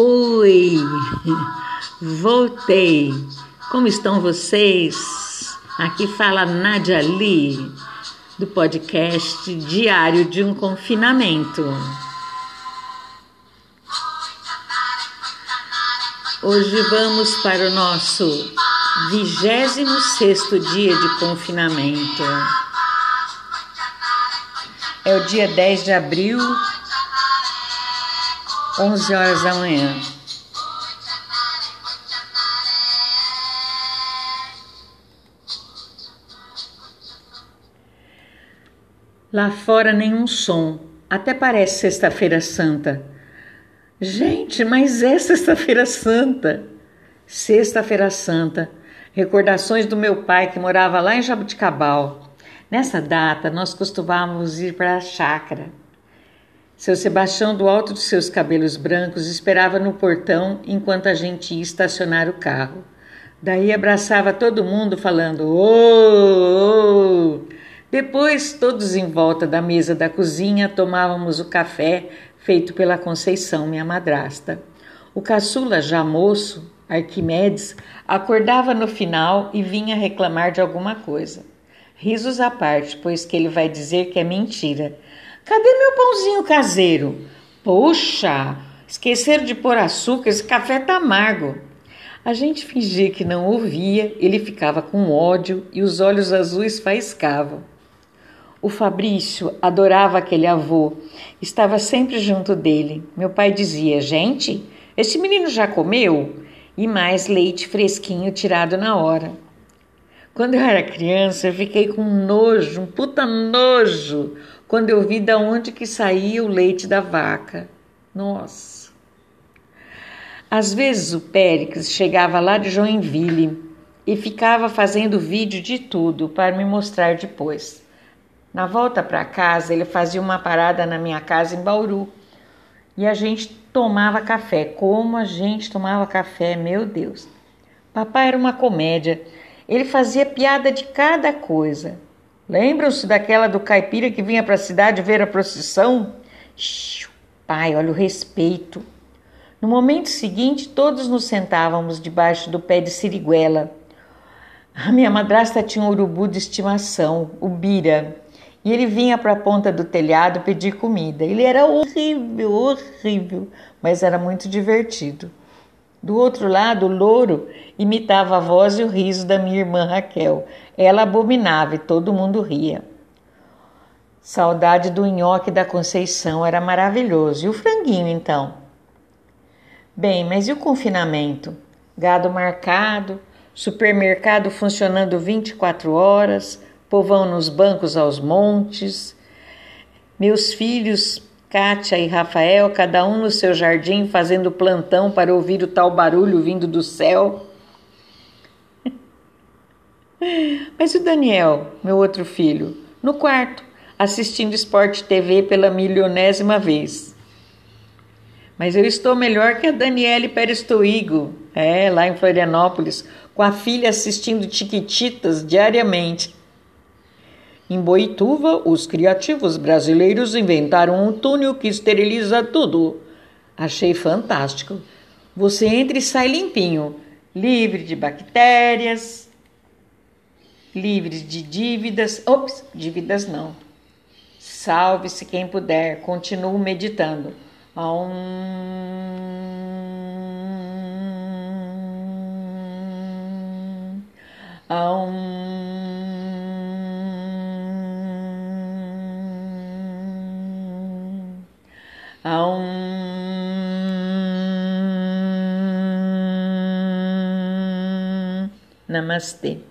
Oi, voltei. Como estão vocês? Aqui fala Nadia Lee, do podcast Diário de um Confinamento. Hoje vamos para o nosso 26 dia de confinamento. É o dia 10 de abril 11 horas da manhã. Lá fora nenhum som, até parece Sexta-feira Santa. Gente, mas é Sexta-feira Santa. Sexta-feira Santa, recordações do meu pai que morava lá em Jabuticabal. Nessa data, nós costumávamos ir para a chácara seu Sebastião, do alto de seus cabelos brancos, esperava no portão enquanto a gente ia estacionar o carro. Daí abraçava todo mundo, falando: "Oh!". oh. Depois, todos em volta da mesa da cozinha, tomávamos o café feito pela Conceição, minha madrasta. O caçula, já moço, Arquimedes, acordava no final e vinha reclamar de alguma coisa. Risos à parte, pois que ele vai dizer que é mentira Cadê meu pãozinho caseiro? Poxa, esqueceram de pôr açúcar, esse café tá amargo. A gente fingia que não ouvia, ele ficava com ódio e os olhos azuis faiscavam. O Fabrício adorava aquele avô, estava sempre junto dele. Meu pai dizia: Gente, esse menino já comeu? E mais leite fresquinho tirado na hora. Quando eu era criança, eu fiquei com nojo, um puta nojo, quando eu vi da onde que saía o leite da vaca. Nossa! Às vezes o Péricles chegava lá de Joinville e ficava fazendo vídeo de tudo para me mostrar depois. Na volta para casa, ele fazia uma parada na minha casa em Bauru e a gente tomava café. Como a gente tomava café, meu Deus! Papai era uma comédia. Ele fazia piada de cada coisa. Lembram-se daquela do caipira que vinha para a cidade ver a procissão? Shhh, pai, olha o respeito. No momento seguinte, todos nos sentávamos debaixo do pé de siriguela. A minha madrasta tinha um urubu de estimação, o Bira, e ele vinha para a ponta do telhado pedir comida. Ele era horrível, horrível, mas era muito divertido. Do outro lado, o louro imitava a voz e o riso da minha irmã Raquel. Ela abominava e todo mundo ria. Saudade do nhoque da Conceição era maravilhoso. E o franguinho, então? Bem, mas e o confinamento? Gado marcado, supermercado funcionando 24 horas, povão nos bancos aos montes. Meus filhos Kátia e Rafael, cada um no seu jardim, fazendo plantão para ouvir o tal barulho vindo do céu. Mas o Daniel, meu outro filho, no quarto, assistindo Sport TV pela milionésima vez. Mas eu estou melhor que a Daniele Perestoigo, é, lá em Florianópolis, com a filha assistindo Tiquititas diariamente. Em Boituva, os criativos brasileiros inventaram um túnel que esteriliza tudo. Achei fantástico. Você entra e sai limpinho, livre de bactérias, livre de dívidas. Ops, dívidas não. Salve-se quem puder, continuo meditando. Um... Um... Um... Namastê.